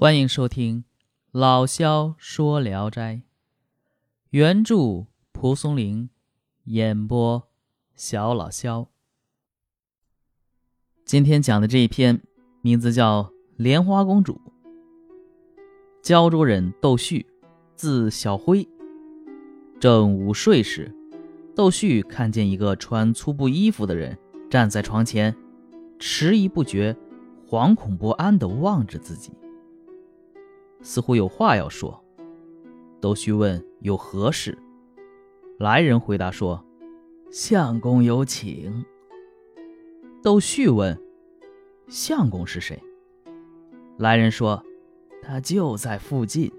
欢迎收听《老萧说聊斋》，原著蒲松龄，演播小老萧。今天讲的这一篇名字叫《莲花公主》。胶州人窦旭，字小辉，正午睡时，窦旭看见一个穿粗布衣服的人站在床前，迟疑不决，惶恐不安地望着自己。似乎有话要说，窦旭问：“有何事？”来人回答说：“相公有请。”窦旭问：“相公是谁？”来人说：“他就在附近。”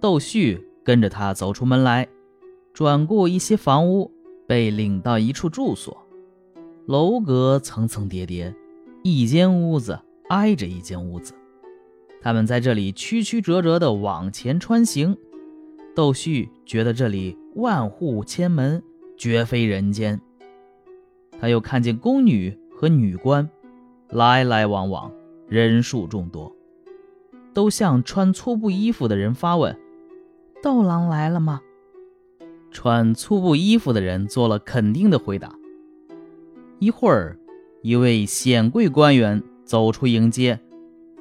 窦旭跟着他走出门来，转过一些房屋，被领到一处住所。楼阁层层叠叠，一间屋子挨着一间屋子。他们在这里曲曲折折地往前穿行，窦旭觉得这里万户千门，绝非人间。他又看见宫女和女官来来往往，人数众多，都向穿粗布衣服的人发问：“窦郎来了吗？”穿粗布衣服的人做了肯定的回答。一会儿，一位显贵官员走出迎接。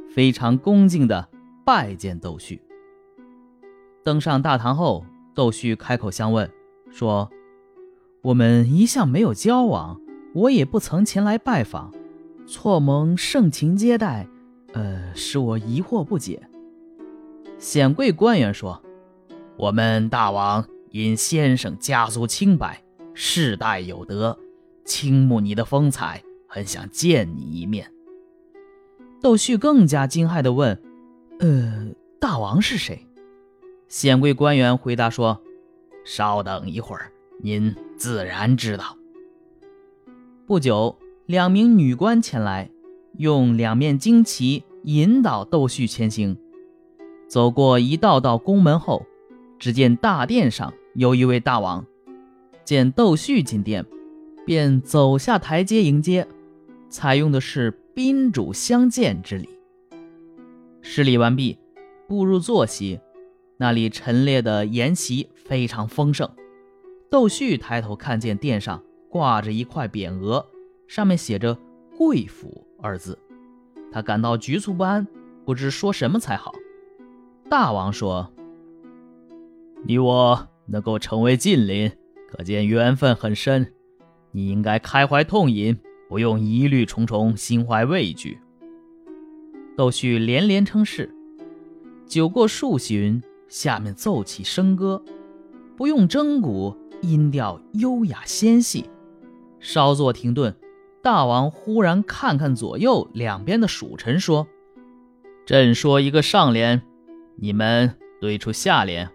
非常恭敬地拜见窦旭。登上大堂后，窦旭开口相问，说：“我们一向没有交往，我也不曾前来拜访，错蒙盛情接待，呃，使我疑惑不解。”显贵官员说：“我们大王因先生家族清白，世代有德，倾慕你的风采，很想见你一面。”窦旭更加惊骇地问：“呃，大王是谁？”显贵官员回答说：“稍等一会儿，您自然知道。”不久，两名女官前来，用两面旌旗引导窦旭前行。走过一道道宫门后，只见大殿上有一位大王，见窦旭进殿，便走下台阶迎接，采用的是。宾主相见之礼。施礼完毕，步入坐席，那里陈列的筵席非常丰盛。窦旭抬头看见殿上挂着一块匾额，上面写着“贵府”二字，他感到局促不安，不知说什么才好。大王说：“你我能够成为近邻，可见缘分很深。你应该开怀痛饮。”不用疑虑重重，心怀畏惧。窦旭连连称是。酒过数巡，下面奏起笙歌，不用筝鼓，音调优雅纤细。稍作停顿，大王忽然看看左右两边的属臣，说：“朕说一个上联，你们对出下联。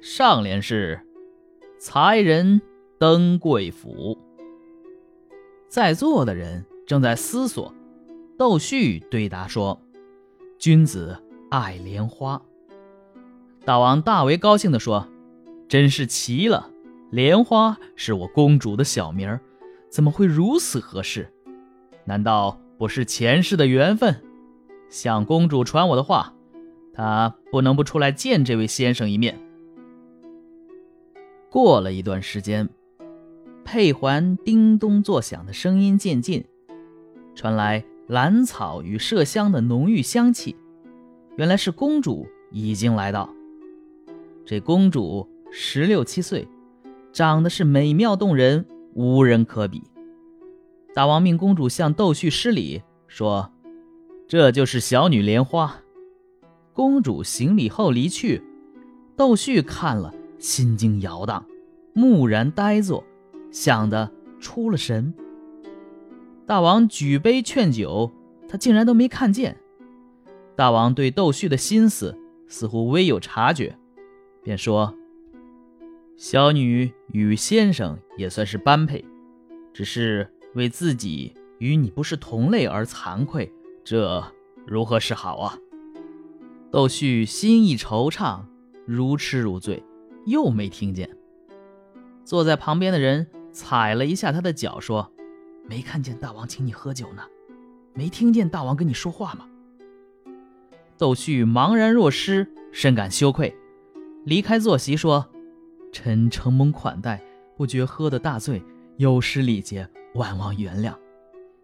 上联是‘才人登贵府’。”在座的人正在思索，窦旭对答说：“君子爱莲花。”大王大为高兴地说：“真是奇了！莲花是我公主的小名儿，怎么会如此合适？难道不是前世的缘分？向公主传我的话，她不能不出来见这位先生一面。”过了一段时间。佩环叮咚作响的声音渐近，传来兰草与麝香的浓郁香气。原来是公主已经来到。这公主十六七岁，长得是美妙动人，无人可比。大王命公主向窦旭施礼，说：“这就是小女莲花。”公主行礼后离去。窦旭看了，心惊摇荡，木然呆坐。想的出了神。大王举杯劝酒，他竟然都没看见。大王对窦旭的心思似乎微有察觉，便说：“小女与先生也算是般配，只是为自己与你不是同类而惭愧，这如何是好啊？”窦旭心意惆怅，如痴如醉，又没听见。坐在旁边的人。踩了一下他的脚，说：“没看见大王请你喝酒呢，没听见大王跟你说话吗？”窦旭茫然若失，深感羞愧，离开坐席说：“臣承蒙款待，不觉喝得大醉，有失礼节，万望原谅。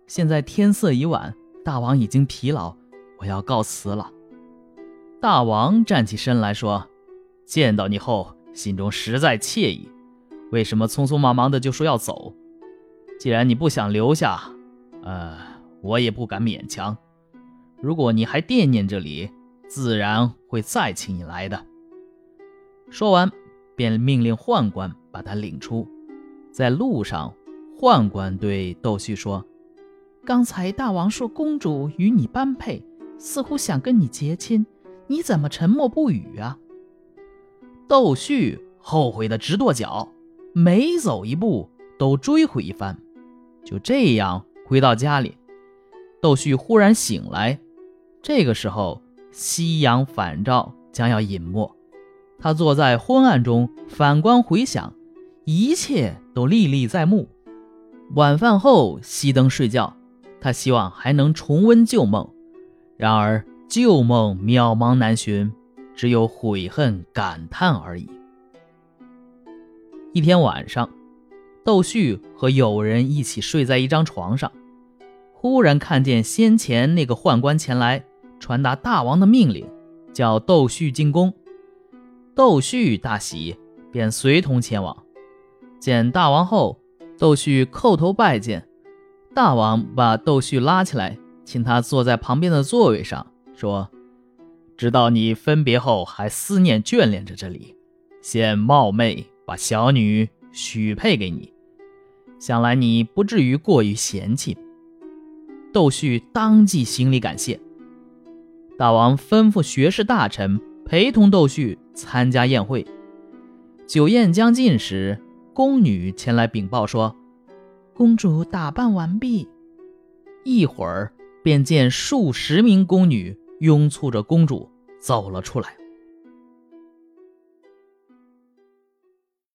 现在天色已晚，大王已经疲劳，我要告辞了。”大王站起身来说：“见到你后，心中实在惬意。为什么匆匆忙忙的就说要走？既然你不想留下，呃，我也不敢勉强。”如果你还惦念这里，自然会再请你来的。说完，便命令宦官把他领出。在路上，宦官对窦旭说：“刚才大王说公主与你般配，似乎想跟你结亲，你怎么沉默不语啊？”窦旭后悔的直跺脚，每走一步都追悔一番。就这样回到家里，窦旭忽然醒来。这个时候，夕阳返照，将要隐没。他坐在昏暗中，反观回想，一切都历历在目。晚饭后熄灯睡觉，他希望还能重温旧梦。然而旧梦渺茫难寻，只有悔恨感叹而已。一天晚上，窦旭和友人一起睡在一张床上，忽然看见先前那个宦官前来。传达大王的命令，叫窦旭进宫。窦旭大喜，便随同前往。见大王后，窦旭叩头拜见。大王把窦旭拉起来，请他坐在旁边的座位上，说：“知道你分别后还思念眷恋着这里，现冒昧把小女许配给你，想来你不至于过于嫌弃。”窦旭当即行礼感谢。大王吩咐学士大臣陪同窦旭参加宴会。酒宴将尽时，宫女前来禀报说：“公主打扮完毕。”一会儿，便见数十名宫女拥簇着公主走了出来。